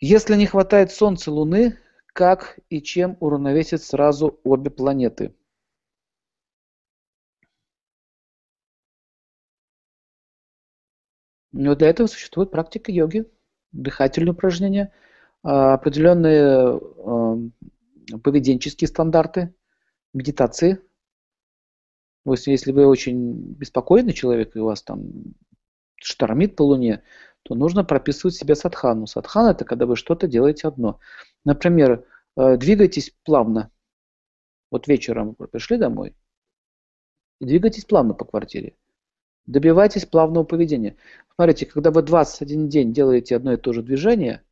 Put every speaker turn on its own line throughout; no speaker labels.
Если не хватает Солнца и Луны, как и чем уравновесить сразу обе планеты? Но для этого существует практика йоги, дыхательные упражнения, а, определенные поведенческие стандарты, медитации. Если вы очень беспокойный человек, и у вас там штормит по луне, то нужно прописывать себе садхану. Садхана – это когда вы что-то делаете одно. Например, э, двигайтесь плавно. Вот вечером вы пришли домой, и двигайтесь плавно по квартире. Добивайтесь плавного поведения. Смотрите, когда вы 21 день делаете одно и то же движение,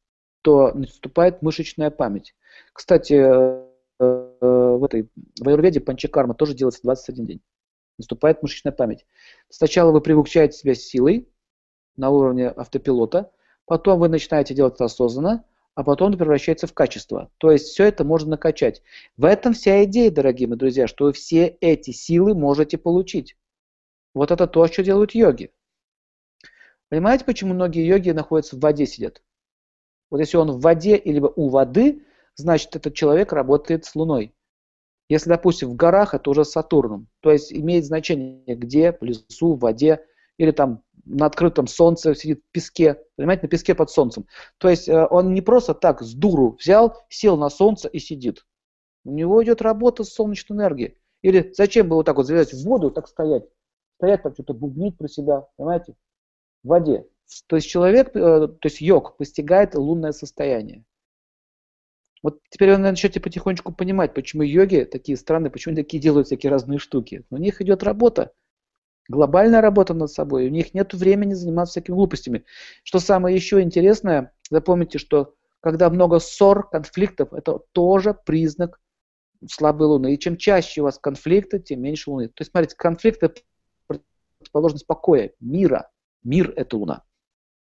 то наступает мышечная память. Кстати, э, в этой в аюрведе панчакарма тоже делается 21 день. Наступает мышечная память. Сначала вы привыкаете себя силой на уровне автопилота, потом вы начинаете делать это осознанно, а потом это превращается в качество. То есть все это можно накачать. В этом вся идея, дорогие мои друзья, что вы все эти силы можете получить. Вот это то, что делают йоги. Понимаете, почему многие йоги находятся в воде сидят? Вот если он в воде или у воды, значит этот человек работает с Луной. Если, допустим, в горах, это уже с Сатурном. То есть имеет значение, где, в лесу, в воде, или там на открытом солнце сидит в песке, понимаете, на песке под солнцем. То есть э, он не просто так с дуру взял, сел на солнце и сидит. У него идет работа с солнечной энергией. Или зачем было вот так вот залезать в воду, так стоять? Стоять там что-то бубнить про себя, понимаете? В воде. То есть человек, э, то есть йог постигает лунное состояние. Вот теперь вы начнете потихонечку понимать, почему йоги такие странные, почему они такие делают всякие разные штуки. У них идет работа, глобальная работа над собой, у них нет времени заниматься всякими глупостями. Что самое еще интересное, запомните, что когда много ссор, конфликтов, это тоже признак слабой луны. И чем чаще у вас конфликты, тем меньше луны. То есть, смотрите, конфликты противоположность покоя, мира. Мир – это луна.